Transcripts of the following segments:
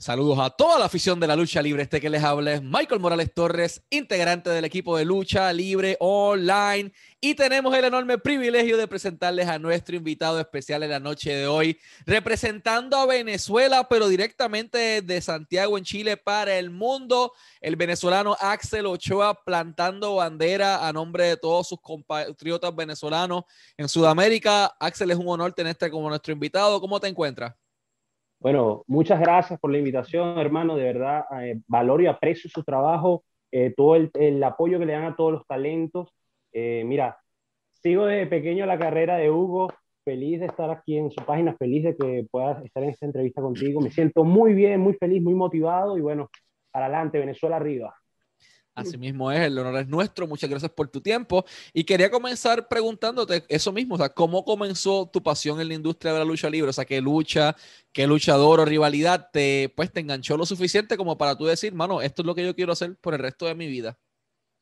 Saludos a toda la afición de la lucha libre. Este que les habla es Michael Morales Torres, integrante del equipo de lucha libre online. Y tenemos el enorme privilegio de presentarles a nuestro invitado especial en la noche de hoy, representando a Venezuela, pero directamente de Santiago en Chile para el mundo. El venezolano Axel Ochoa plantando bandera a nombre de todos sus compatriotas venezolanos en Sudamérica. Axel, es un honor tenerte como nuestro invitado. ¿Cómo te encuentras? Bueno, muchas gracias por la invitación, hermano. De verdad, eh, valoro y aprecio su trabajo, eh, todo el, apoyo que le dan a todos los talentos. Eh, mira, sigo desde pequeño la carrera de Hugo. Feliz de estar aquí en su página, feliz de que puedas estar en esta entrevista contigo. Me siento muy bien, muy feliz, muy motivado y bueno, para adelante, Venezuela arriba. Asimismo es, el honor es nuestro. Muchas gracias por tu tiempo. Y quería comenzar preguntándote eso mismo, o sea, ¿cómo comenzó tu pasión en la industria de la lucha libre? O sea, ¿qué lucha, qué luchador o rivalidad te, pues, te enganchó lo suficiente como para tú decir, mano, esto es lo que yo quiero hacer por el resto de mi vida?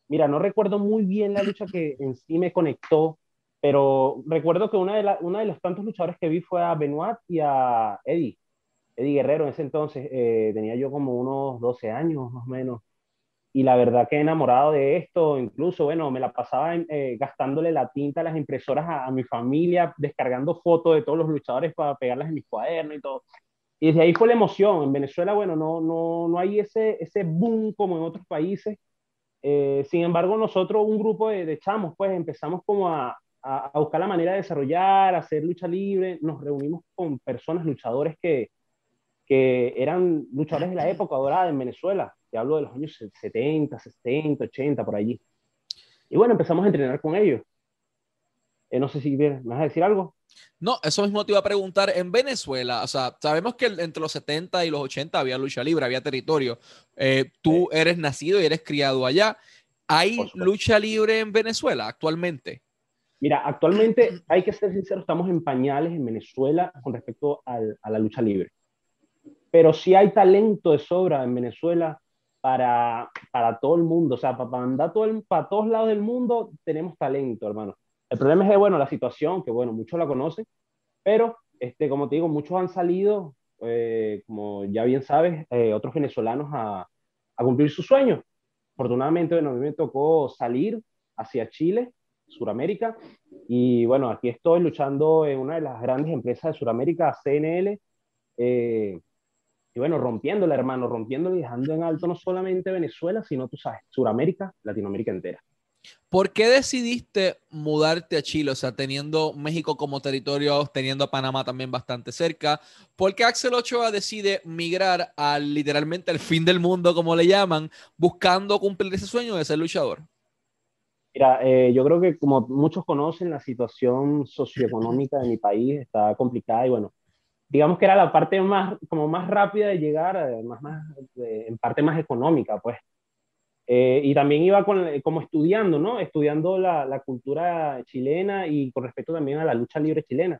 Mira, no recuerdo muy bien la lucha que en sí me conectó, pero recuerdo que una de, la, una de los tantos luchadores que vi fue a Benoit y a Eddie. Eddie Guerrero en ese entonces, eh, tenía yo como unos 12 años más o menos y la verdad que enamorado de esto, incluso, bueno, me la pasaba eh, gastándole la tinta a las impresoras a, mi familia, descargando fotos de todos los luchadores para pegarlas en mis cuadernos y todo. Y desde ahí fue la emoción. En Venezuela, bueno, no, no, no hay ese, ese boom como en otros países. Eh, sin embargo, nosotros, un grupo de, de, chamos, pues empezamos como a, a, a buscar la manera de desarrollar, hacer lucha libre. Nos reunimos con personas, luchadores que, que eran luchadores de la época dorada en Venezuela hablo de los años 70, 60, 80, por allí. Y bueno, empezamos a entrenar con ellos. Eh, no sé si me vas a decir algo. No, eso mismo te iba a preguntar. En Venezuela, o sea, sabemos que entre los 70 y los 80 había lucha libre, había territorio. Eh, tú eres nacido y eres criado allá. ¿Hay lucha libre en Venezuela actualmente? Mira, actualmente hay que ser sincero, estamos en pañales en Venezuela con respecto al, a la lucha libre. Pero sí hay talento de sobra en Venezuela para, para todo el mundo, o sea, para, para todo el, para todos lados del mundo tenemos talento, hermano. El problema es que, bueno, la situación, que bueno, muchos la conocen, pero, este, como te digo, muchos han salido, eh, como ya bien sabes, eh, otros venezolanos a, a cumplir sus sueños. Afortunadamente, bueno, a mí me tocó salir hacia Chile, Suramérica, y bueno, aquí estoy luchando en una de las grandes empresas de Suramérica, CNL, eh, y bueno, rompiéndola, hermano, rompiéndola y dejando en alto no solamente Venezuela, sino, tú sabes, Sudamérica, Latinoamérica entera. ¿Por qué decidiste mudarte a Chile? O sea, teniendo México como territorio, teniendo a Panamá también bastante cerca. ¿Por qué Axel Ochoa decide migrar al literalmente al fin del mundo, como le llaman, buscando cumplir ese sueño de ser luchador? Mira, eh, yo creo que como muchos conocen, la situación socioeconómica de mi país está complicada y bueno, digamos que era la parte más, como más rápida de llegar, más, más, en parte más económica, pues. Eh, y también iba con, como estudiando, ¿no? Estudiando la, la, cultura chilena y con respecto también a la lucha libre chilena.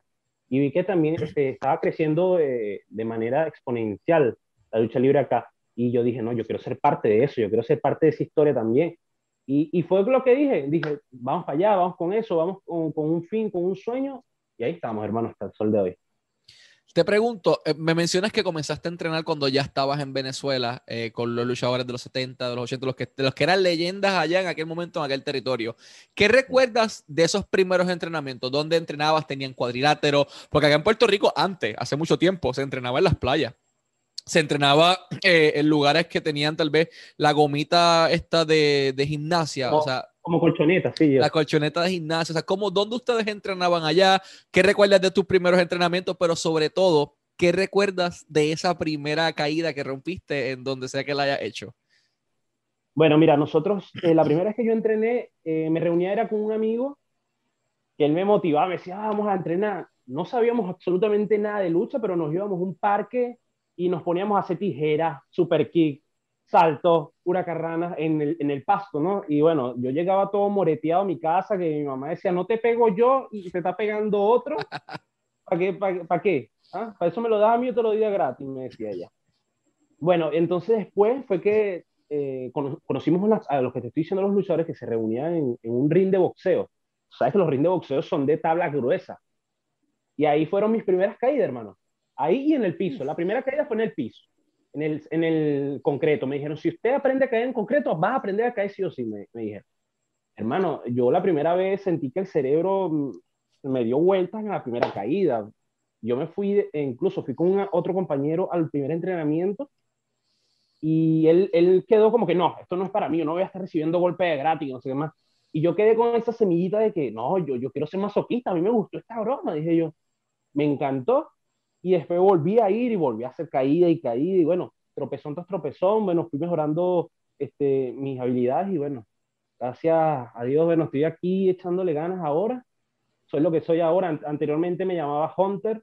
Y vi que también este, estaba creciendo de, de manera exponencial la lucha libre acá. Y yo dije, no, yo quiero ser parte de eso, yo quiero ser parte de esa historia también. Y, y fue lo que dije, dije, vamos para allá, vamos con eso, vamos con, con un fin, con un sueño. Y ahí estamos, hermanos, hasta el sol de hoy. Te pregunto, eh, me mencionas que comenzaste a entrenar cuando ya estabas en Venezuela eh, con los luchadores de los 70, de los 80, los que, los que eran leyendas allá en aquel momento, en aquel territorio. ¿Qué recuerdas de esos primeros entrenamientos? ¿Dónde entrenabas? ¿Tenían cuadrilátero? Porque acá en Puerto Rico, antes, hace mucho tiempo, se entrenaba en las playas. Se entrenaba eh, en lugares que tenían tal vez la gomita esta de, de gimnasia. o sea, como colchoneta, sí. La colchoneta de gimnasio. O sea, ¿cómo, ¿dónde ustedes entrenaban allá? ¿Qué recuerdas de tus primeros entrenamientos? Pero sobre todo, ¿qué recuerdas de esa primera caída que rompiste en donde sea que la haya hecho? Bueno, mira, nosotros, eh, la primera vez que yo entrené, eh, me reunía era con un amigo que él me motivaba, me decía, ah, vamos a entrenar. No sabíamos absolutamente nada de lucha, pero nos íbamos a un parque y nos poníamos a hacer tijeras, super kick, saltos, huracarranas en el, en el pasto, ¿no? Y bueno, yo llegaba todo moreteado a mi casa, que mi mamá decía, no te pego yo y te está pegando otro. ¿Para qué? ¿Para, qué? ¿Ah? Para eso me lo das a mí, yo te lo doy gratis, me decía ella. Bueno, entonces después fue que eh, conocimos a los que te estoy diciendo, los luchadores que se reunían en, en un ring de boxeo. Sabes que los ring de boxeo son de tabla gruesa. Y ahí fueron mis primeras caídas, hermano. Ahí y en el piso. La primera caída fue en el piso en el, en el concreto. Me dijeron, si usted aprende a caer en concreto, vas a aprender a caer sí o sí, me, me dijeron. Hermano, yo la primera vez sentí que el cerebro mm, me dio vueltas en la primera caída. Yo me fui, e incluso fui con otro compañero al primer entrenamiento y él, él quedó como que no, esto no es para mí, yo no voy a estar recibiendo golpes de gratis, no sé qué más. Y yo quedé con esa semillita de que no, yo, yo quiero ser masoquista, a mí me gustó esta broma, dije yo. Me encantó y después volví a ir y volví a hacer caída y caída y bueno, tropezón tras tropezón, bueno, fui mejorando este, mis habilidades y bueno, gracias a Dios, bueno, estoy aquí echándole ganas ahora, soy lo que soy ahora, anteriormente me llamaba Hunter,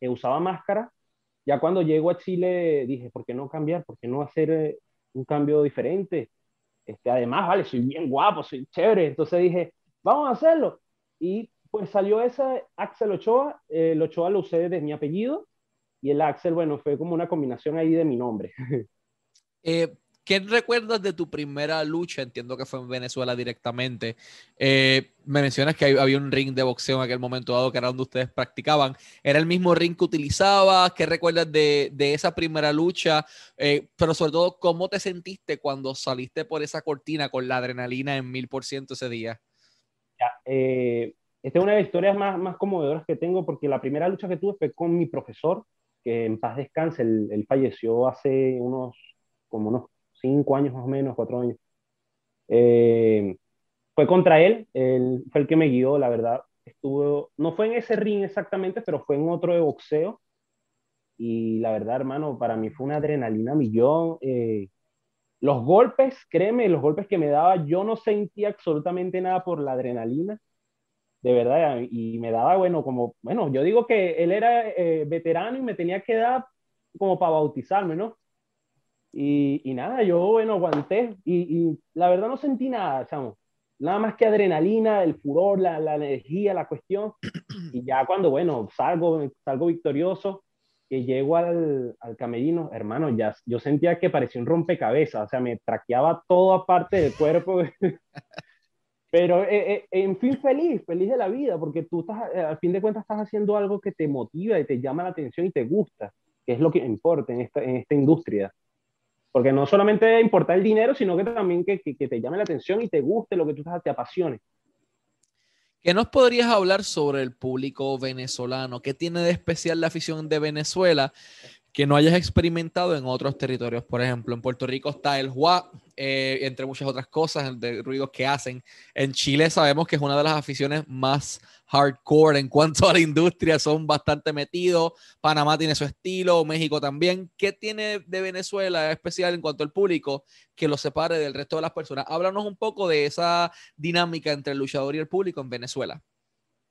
que usaba máscara, ya cuando llego a Chile dije, ¿por qué no cambiar? ¿Por qué no hacer eh, un cambio diferente? Este, además, vale, soy bien guapo, soy chévere, entonces dije, vamos a hacerlo. Y pues salió ese Axel Ochoa, el Ochoa lo usé desde mi apellido, y el Axel, bueno, fue como una combinación ahí de mi nombre. Eh, ¿Qué recuerdas de tu primera lucha? Entiendo que fue en Venezuela directamente. Eh, me mencionas que había un ring de boxeo en aquel momento dado que era donde ustedes practicaban. ¿Era el mismo ring que utilizabas? ¿Qué recuerdas de, de esa primera lucha? Eh, pero sobre todo, ¿cómo te sentiste cuando saliste por esa cortina con la adrenalina en mil por ciento ese día? Ya, eh, esta es una de las historias más, más conmovedoras que tengo porque la primera lucha que tuve fue con mi profesor, que en paz descanse, él, él falleció hace unos, como unos cinco años más o menos, cuatro años. Eh, fue contra él, él fue el que me guió, la verdad. Estuvo, no fue en ese ring exactamente, pero fue en otro de boxeo. Y la verdad, hermano, para mí fue una adrenalina millón. Eh, los golpes, créeme, los golpes que me daba, yo no sentía absolutamente nada por la adrenalina, de verdad, y me daba, bueno, como, bueno, yo digo que él era eh, veterano y me tenía que dar como para bautizarme, ¿no? Y, nada, yo, bueno, aguanté y, la verdad no sentí nada, chamo. Nada más que adrenalina, el furor, la, la energía, la cuestión. Y ya cuando, bueno, salgo, salgo victorioso, que llego al, al camerino, hermano, ya yo sentía que parecía un rompecabezas, o sea, me traqueaba toda parte del cuerpo. Pero, eh, eh, en fin, feliz, feliz de la vida, porque tú estás, eh, al fin de cuentas estás haciendo algo que te motiva y te llama la atención y te gusta, que es lo que importa en esta, en esta industria. Porque no solamente importa el dinero, sino que también que, que, te llame la atención y te guste lo que tú estás, te apasione. ¿Qué nos podrías hablar sobre el público venezolano? ¿Qué tiene de especial la afición de Venezuela que no hayas experimentado en otros territorios? Por ejemplo, en Puerto Rico está el Hua, eh, entre muchas otras cosas, de ruidos que hacen. En Chile sabemos que es una de las aficiones más hardcore en cuanto a la industria, son bastante metidos. Panamá tiene su estilo, México también. ¿Qué tiene de Venezuela especial en cuanto al público que lo separe del resto de las personas? Háblanos un poco de esa dinámica entre el luchador y el público en Venezuela.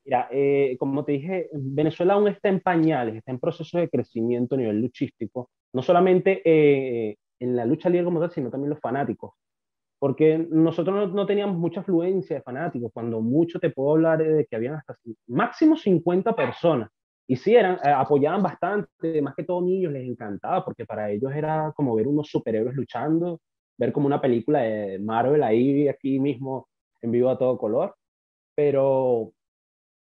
Mira, eh, como te dije, Venezuela aún está en pañales, está en proceso de crecimiento a nivel luchístico, no solamente eh, en la lucha libre como tal, sino también los fanáticos porque nosotros no, teníamos mucha afluencia de fanáticos, cuando mucho te puedo hablar de que habían hasta máximo 50 personas. Y sí, eran, eh, apoyaban bastante, más que todo niños les encantaba, porque para ellos era como ver unos superhéroes luchando, ver como una película de Marvel ahí, aquí mismo, en vivo a todo color. Pero,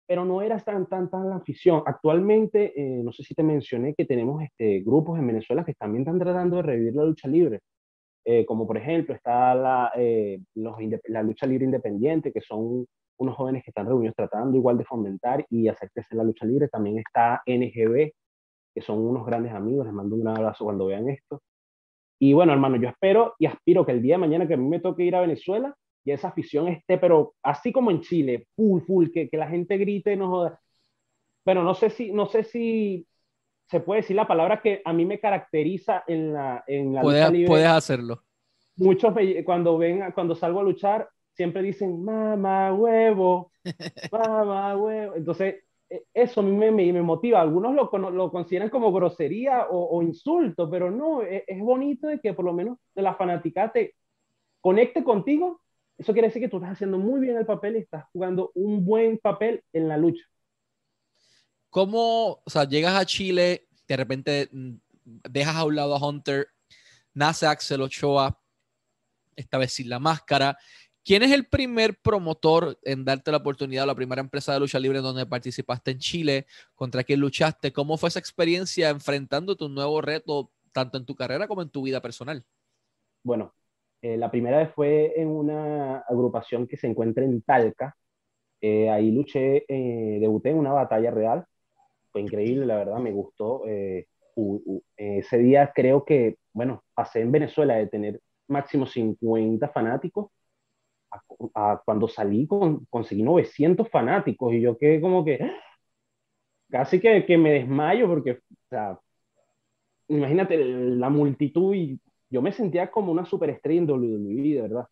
pero no era tan, tan, tan la afición. Actualmente, eh, no sé si te mencioné que tenemos este, grupos en Venezuela que también están tratando de revivir la lucha libre. Eh, como por ejemplo está la, eh, la, lucha libre independiente, que son unos jóvenes que están reunidos tratando igual de fomentar y hacer crecer la lucha libre. También está NGB, que son unos grandes amigos, les mando un gran abrazo cuando vean esto. Y bueno, hermano, yo espero y aspiro que el día de mañana que a mí me toque ir a Venezuela, y esa afición esté, pero así como en Chile, full, full, que, que la gente grite, no joda. Pero no sé si, no sé si se puede decir la palabra que a mí me caracteriza en la, en la puedes, libre. Puedes hacerlo. Muchos cuando ven, cuando salgo a luchar, siempre dicen, mamá huevo, mamá huevo. Entonces, e, eso a mí me, me, motiva. Algunos lo, lo, consideran como grosería o, insulto, pero no, es, es, bonito de que por lo menos de la fanática te conecte contigo. Eso quiere decir que tú estás haciendo muy bien el papel y estás jugando un buen papel en la lucha. ¿Cómo, o sea, llegas a Chile, de repente mm, dejas a un lado a Hunter, nace Axel Ochoa, esta vez sin la máscara. ¿Quién es el primer promotor en darte la oportunidad, la primera empresa de lucha libre en donde participaste en Chile? ¿Contra quién luchaste? ¿Cómo fue esa experiencia enfrentando tu nuevo reto tanto en tu carrera como en tu vida personal? Bueno, eh, la primera vez fue en una agrupación que se encuentra en Talca. Eh, ahí luché, eh, debuté en una batalla real. Fue increíble, la verdad, me gustó. ese día creo que, bueno, pasé en Venezuela de tener máximo 50 fanáticos a, cuando salí con, conseguí 900 fanáticos y yo quedé como que casi que, que me desmayo porque, o sea, imagínate la multitud y yo me sentía como una superestrella en WWE, de verdad.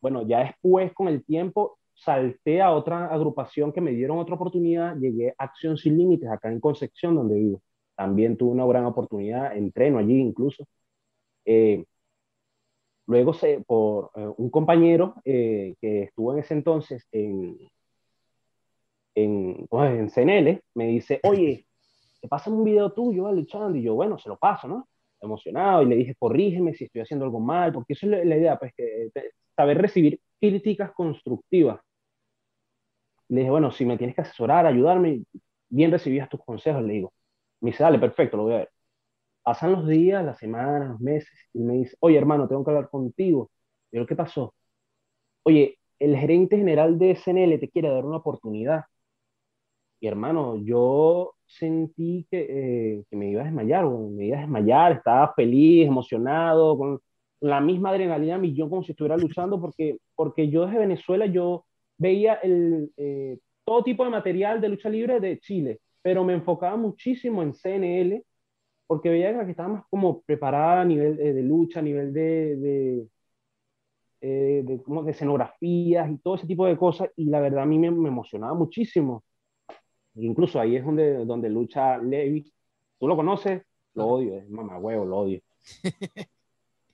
Bueno, ya después, con el tiempo, salté a otra agrupación que me dieron otra oportunidad, llegué a Acción Sin Límites, acá en Concepción, donde vivo. También tuve una gran oportunidad, entreno allí incluso. Eh, luego, se, por eh, un compañero eh, que estuvo en ese entonces en, en, pues, en CNL, me dice, oye, te pasan un video tuyo luchando, y yo, bueno, se lo paso, ¿no? Emocionado y le dije, corrígeme si estoy haciendo algo mal, porque eso es la, idea, pues, que, saber recibir críticas constructivas. Le dije, bueno, si me tienes que asesorar, ayudarme, bien recibías tus consejos, le digo. Me dice, dale, perfecto, lo voy a ver. Pasan los días, las semanas, los meses, y me dice, oye, hermano, tengo que hablar contigo. Y yo, ¿qué pasó? Oye, el gerente general de SNL te quiere dar una oportunidad. Y hermano, yo sentí que, eh, que, me iba a desmayar, me iba a desmayar, estaba feliz, emocionado, con la misma adrenalina millón como si estuviera luchando, porque, porque yo desde Venezuela yo veía el, eh, todo tipo de material de lucha libre de Chile, pero me enfocaba muchísimo en CNL, porque veía que estaba más como preparada a nivel de, lucha, a nivel de, de, eh, de, como de escenografías y todo ese tipo de cosas, y la verdad a mí me, me emocionaba muchísimo. Incluso ahí es donde, donde lucha Levi. ¿Tú lo conoces? Lo odio, es mamá huevo, lo odio.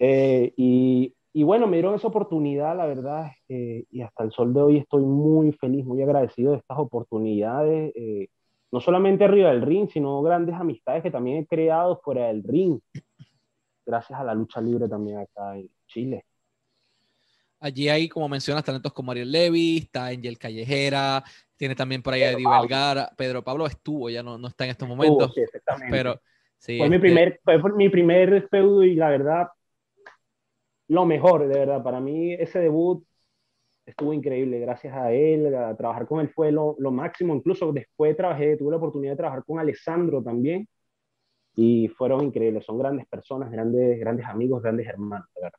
Eh, y, y, bueno, me dieron esa oportunidad, la verdad, eh, y hasta el sol de hoy estoy muy feliz, muy agradecido de estas oportunidades, eh, no solamente arriba del ring, sino grandes amistades que también he creado fuera del ring, gracias a la lucha libre también acá en Chile. Allí hay, como mencionas, talentos como Ariel Levy, está Angel Callejera, tiene también por ahí a Eddie Vergara. Pedro Pablo estuvo, ya no, no está en estos momentos. sí, pero sí, fue, mi este primer, fue mi primer feudo y la verdad, lo mejor, de verdad. Para mí ese debut estuvo increíble. Gracias a él, a trabajar con él fue lo, lo máximo. Incluso después trabajé, tuve la oportunidad de trabajar con Alessandro también y fueron increíbles. Son grandes personas, grandes, grandes amigos, grandes hermanos, de verdad.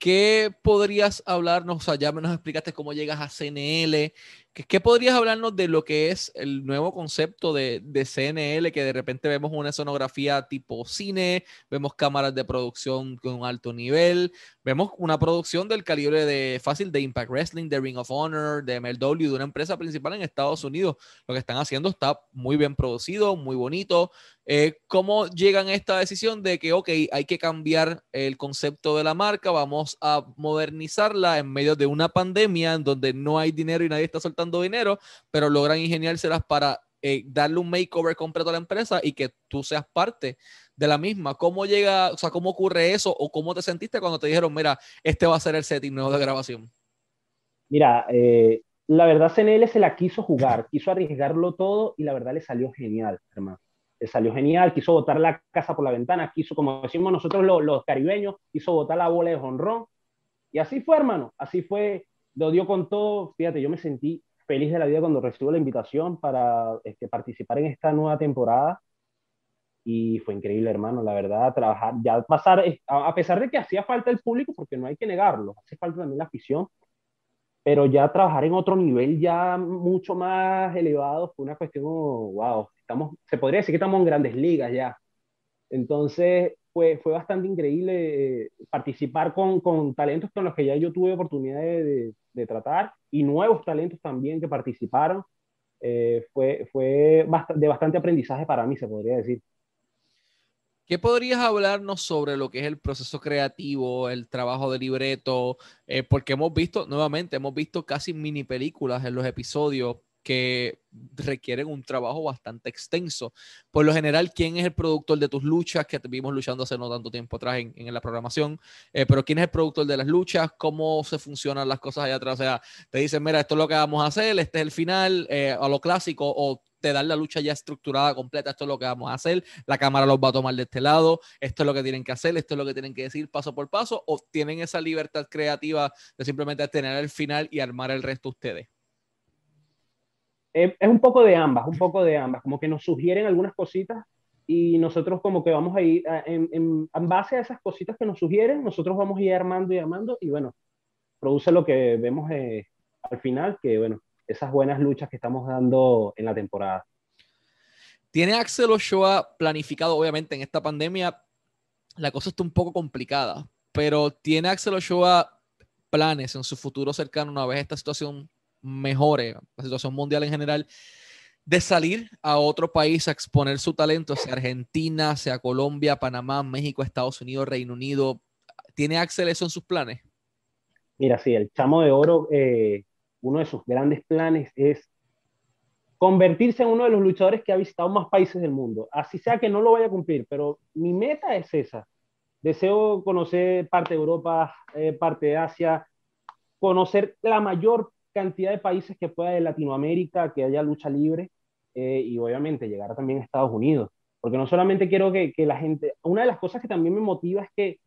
¿Qué podrías hablarnos? O sea, ya nos explicaste cómo llegas a CNL. ¿Qué, podrías hablarnos de lo que es el nuevo concepto de, de, CNL? Que de repente vemos una escenografía tipo cine, vemos cámaras de producción con alto nivel, vemos una producción del calibre de fácil de Impact Wrestling, de Ring of Honor, de MLW, de una empresa principal en Estados Unidos. Lo que están haciendo está muy bien producido, muy bonito. Eh, ¿Cómo llegan a esta decisión de que, ok, hay que cambiar el concepto de la marca, vamos a modernizarla en medio de una pandemia en donde no hay dinero y nadie está soltando dinero, pero logran ingeniárselas para eh, darle un makeover completo a la empresa y que tú seas parte de la misma? ¿Cómo llega, o sea, cómo ocurre eso o cómo te sentiste cuando te dijeron, mira, este va a ser el setting nuevo de grabación? Mira, eh, la verdad CNL se la quiso jugar, quiso arriesgarlo todo y la verdad le salió genial, hermano salió genial, quiso botar la casa por la ventana, quiso, como decimos nosotros los, caribeños, quiso botar la bola de jonrón. Y así fue, hermano, así fue, lo dio con todo. Fíjate, yo me sentí feliz de la vida cuando recibo la invitación para este, participar en esta nueva temporada. Y fue increíble, hermano, la verdad, trabajar, ya pasar, a pesar de que hacía falta el público, porque no hay que negarlo, hace falta también la afición, pero ya trabajar en otro nivel ya mucho más elevado fue una cuestión, wow, se podría decir que estamos en grandes ligas ya. Entonces, fue, fue bastante increíble eh, participar con, con, talentos con los que ya yo tuve oportunidad de, de, tratar y nuevos talentos también que participaron. Eh, fue fue de bastante aprendizaje para mí, se podría decir. ¿Qué podrías hablarnos sobre lo que es el proceso creativo, el trabajo de libreto? Eh, porque hemos visto, nuevamente, hemos visto casi mini películas en los episodios que requieren un trabajo bastante extenso. Por lo general, ¿quién es el productor de tus luchas? Que vimos luchando hace no tanto tiempo atrás en, la programación, eh, pero ¿quién es el productor de las luchas? ¿Cómo se funcionan las cosas allá atrás? O sea, te dicen, mira, esto es lo que vamos a hacer, este es el final, eh, a lo clásico, o te dan la lucha ya estructurada, completa, esto es lo que vamos a hacer, la cámara los va a tomar de este lado, esto es lo que tienen que hacer, esto es lo que tienen que decir paso por paso, o tienen esa libertad creativa de simplemente tener el final y armar el resto ustedes? Es un poco de ambas, un poco de ambas, como que nos sugieren algunas cositas y nosotros como que vamos a ir en, en, base a esas cositas que nos sugieren, nosotros vamos a ir armando y armando y bueno, produce lo que vemos eh, al final, que bueno, esas buenas luchas que estamos dando en la temporada. ¿Tiene Axel Ochoa planificado, obviamente en esta pandemia, la cosa está un poco complicada, pero ¿tiene Axel Ochoa planes en su futuro cercano, una vez esta situación mejore, la situación mundial en general, de salir a otro país a exponer su talento, sea Argentina, sea Colombia, Panamá, México, Estados Unidos, Reino Unido. ¿Tiene Axel eso en sus planes? Mira, sí, el Chamo de Oro, eh, uno de sus grandes planes es convertirse en uno de los luchadores que ha visitado más países del mundo. Así sea que no lo vaya a cumplir, pero mi meta es esa. Deseo conocer parte de Europa, eh, parte de Asia, conocer la mayor cantidad de países que pueda de Latinoamérica, que haya lucha libre, eh, y obviamente llegar también a Estados Unidos. Porque no solamente quiero que, que, la gente, una de las cosas que también me motiva es que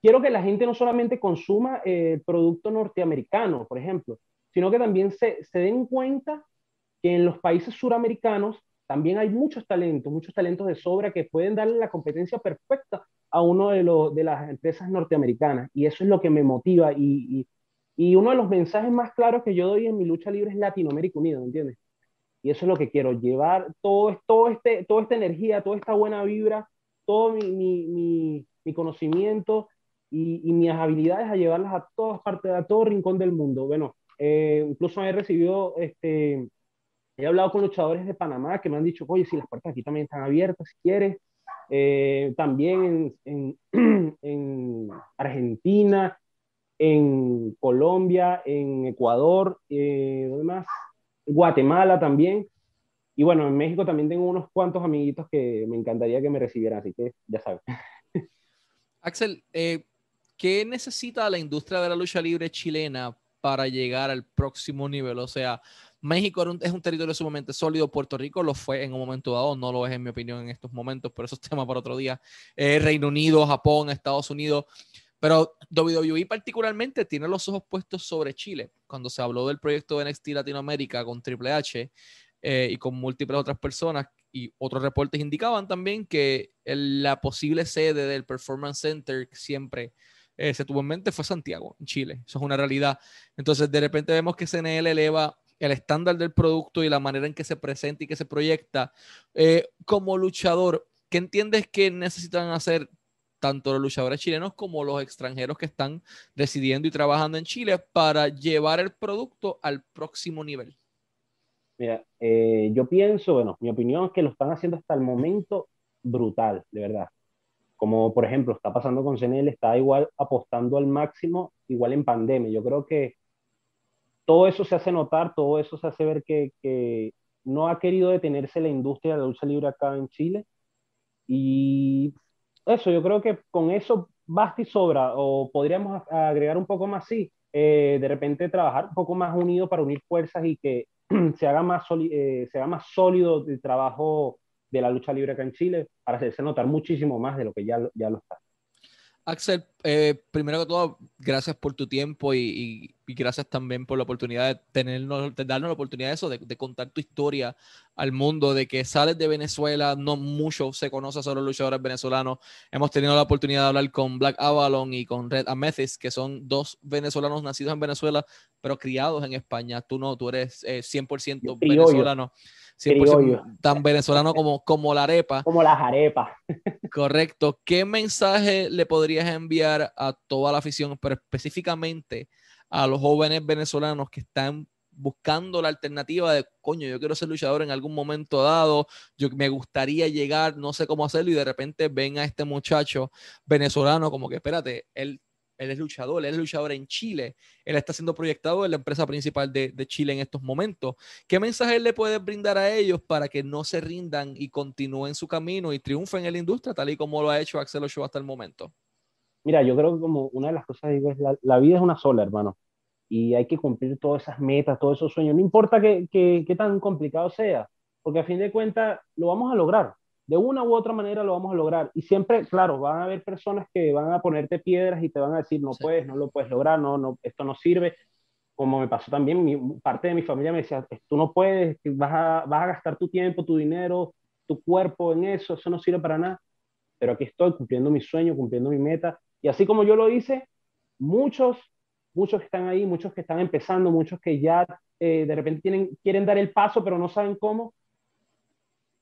quiero que la gente no solamente consuma el eh, producto norteamericano, por ejemplo, sino que también se, se den cuenta que en los países suramericanos también hay muchos talentos, muchos talentos de sobra que pueden darle la competencia perfecta a uno de, los, de las empresas norteamericanas. Y eso es lo que me motiva. Y, y uno de los mensajes más claros que yo doy en mi lucha libre es Latinoamérica Unida, ¿me entiendes? Y eso es lo que quiero, llevar todo, todo este, toda esta energía, toda esta buena vibra, todo mi, mi, mi, conocimiento y, y, mis habilidades a llevarlas a todas partes, a todo rincón del mundo. Bueno, eh, incluso he recibido, este, he hablado con luchadores de Panamá que me han dicho, oye, si las puertas aquí también están abiertas, si quieres. Eh, también en, en Argentina, en Colombia, en Ecuador, eh, ¿dónde más? Guatemala también. Y bueno, en México también tengo unos cuantos amiguitos que me encantaría que me recibieran, así que ya sabes. Axel, eh, ¿qué necesita la industria de la lucha libre chilena para llegar al próximo nivel? O sea, México es un territorio sumamente sólido, Puerto Rico lo fue en un momento dado, no lo es en mi opinión en estos momentos, pero eso es tema para otro día. Eh, Reino Unido, Japón, Estados Unidos. Pero WWE particularmente tiene los ojos puestos sobre Chile. Cuando se habló del proyecto de NXT Latinoamérica con Triple H eh, y con múltiples otras personas, y otros reportes indicaban también que la posible sede del Performance Center siempre eh, se tuvo en mente fue Santiago, en Chile. Eso es una realidad. Entonces, de repente vemos que CNL eleva el estándar del producto y la manera en que se presenta y que se proyecta. Eh, como luchador, ¿qué entiendes que necesitan hacer tanto los luchadores chilenos como los extranjeros que están residiendo y trabajando en Chile para llevar el producto al próximo nivel? Mira, eh, yo pienso, bueno, mi opinión es que lo están haciendo hasta el momento brutal, de verdad. Como por ejemplo está pasando con CNL, está igual apostando al máximo, igual en pandemia. Yo creo que todo eso se hace notar, todo eso se hace ver que, que no ha querido detenerse la industria de la lucha libre acá en Chile. Y eso, yo creo que con eso basta y sobra, o podríamos agregar un poco más, sí, eh, de repente trabajar un poco más unido para unir fuerzas y que se haga más, eh, se haga más sólido el trabajo de la lucha libre acá en Chile para hacerse notar muchísimo más de lo que ya, ya lo está. Axel, eh, primero que todo, gracias por tu tiempo y, gracias también por la oportunidad de, tenernos, de darnos la oportunidad de eso, de, contar tu historia al mundo, de que sales de Venezuela, no mucho se conoce sobre los luchadores venezolanos. Hemos tenido la oportunidad de hablar con Black Avalon y con Red Amethyst, que son dos venezolanos nacidos en Venezuela, pero criados en España. Tú no, tú eres 100% eh, venezolano. 100% tan venezolano como, como la arepa. Como las arepas. Correcto. ¿Qué mensaje le podrías enviar a toda la afición, pero específicamente a los jóvenes venezolanos que están buscando la alternativa de, coño, yo quiero ser luchador en algún momento dado, yo me gustaría llegar, no sé cómo hacerlo, y de repente ven a este muchacho venezolano como que, espérate, él él es luchador, él es luchador en Chile, él está siendo proyectado en la empresa principal de, Chile en estos momentos. ¿Qué mensaje le puede brindar a ellos para que no se rindan y continúen su camino y triunfen en la industria, tal y como lo ha hecho Axel Ochoa hasta el momento? Mira, yo creo que como una de las cosas digo es la, vida es una sola, hermano, y hay que cumplir todas esas metas, todos esos sueños, no importa qué, tan complicado sea, porque a fin de cuentas lo vamos a lograr. De una u otra manera lo vamos a lograr. Y siempre, claro, van a haber personas que van a ponerte piedras y te van a decir, no puedes, no lo puedes lograr, no, no, esto no sirve. Como me pasó también, mi, parte de mi familia me decía, tú no puedes, vas a, vas a gastar tu tiempo, tu dinero, tu cuerpo en eso, eso no sirve para nada. Pero aquí estoy cumpliendo mi sueño, cumpliendo mi meta. Y así como yo lo hice, muchos, muchos que están ahí, muchos que están empezando, muchos que ya eh, de repente tienen, quieren dar el paso, pero no saben cómo,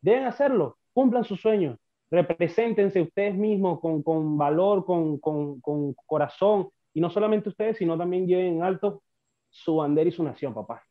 deben hacerlo, cumplan sus sueños, represéntense ustedes mismos con, con valor, con, con, con corazón, y no solamente ustedes, sino también lleven en alto su bandera y su nación, papá.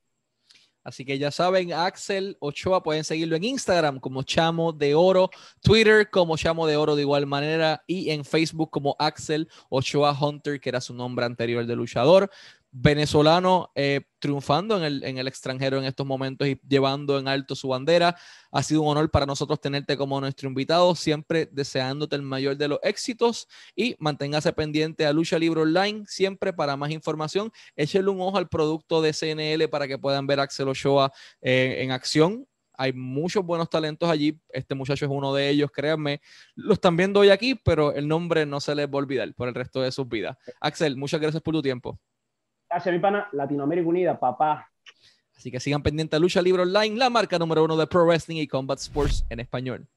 Así que ya saben, Axel Ochoa, pueden seguirlo en Instagram como Chamo de Oro, Twitter como Chamo de Oro de igual manera y en Facebook como Axel Ochoa Hunter, que era su nombre anterior de luchador venezolano eh, triunfando en el, en el, extranjero en estos momentos y llevando en alto su bandera. Ha sido un honor para nosotros tenerte como nuestro invitado, siempre deseándote el mayor de los éxitos y manténgase pendiente a Lucha Libre Online, siempre para más información. Échenle un ojo al producto de CNL para que puedan ver a Axel Ochoa eh, en acción. Hay muchos buenos talentos allí. Este muchacho es uno de ellos, créanme. Lo están viendo hoy aquí, pero el nombre no se les va a olvidar por el resto de sus vidas. Axel, muchas gracias por tu tiempo. Gracias, mi pana. Latinoamérica Unida, papá. Así que sigan pendientes a Lucha Libre Online, la marca número uno de Pro Wrestling y Combat Sports en español.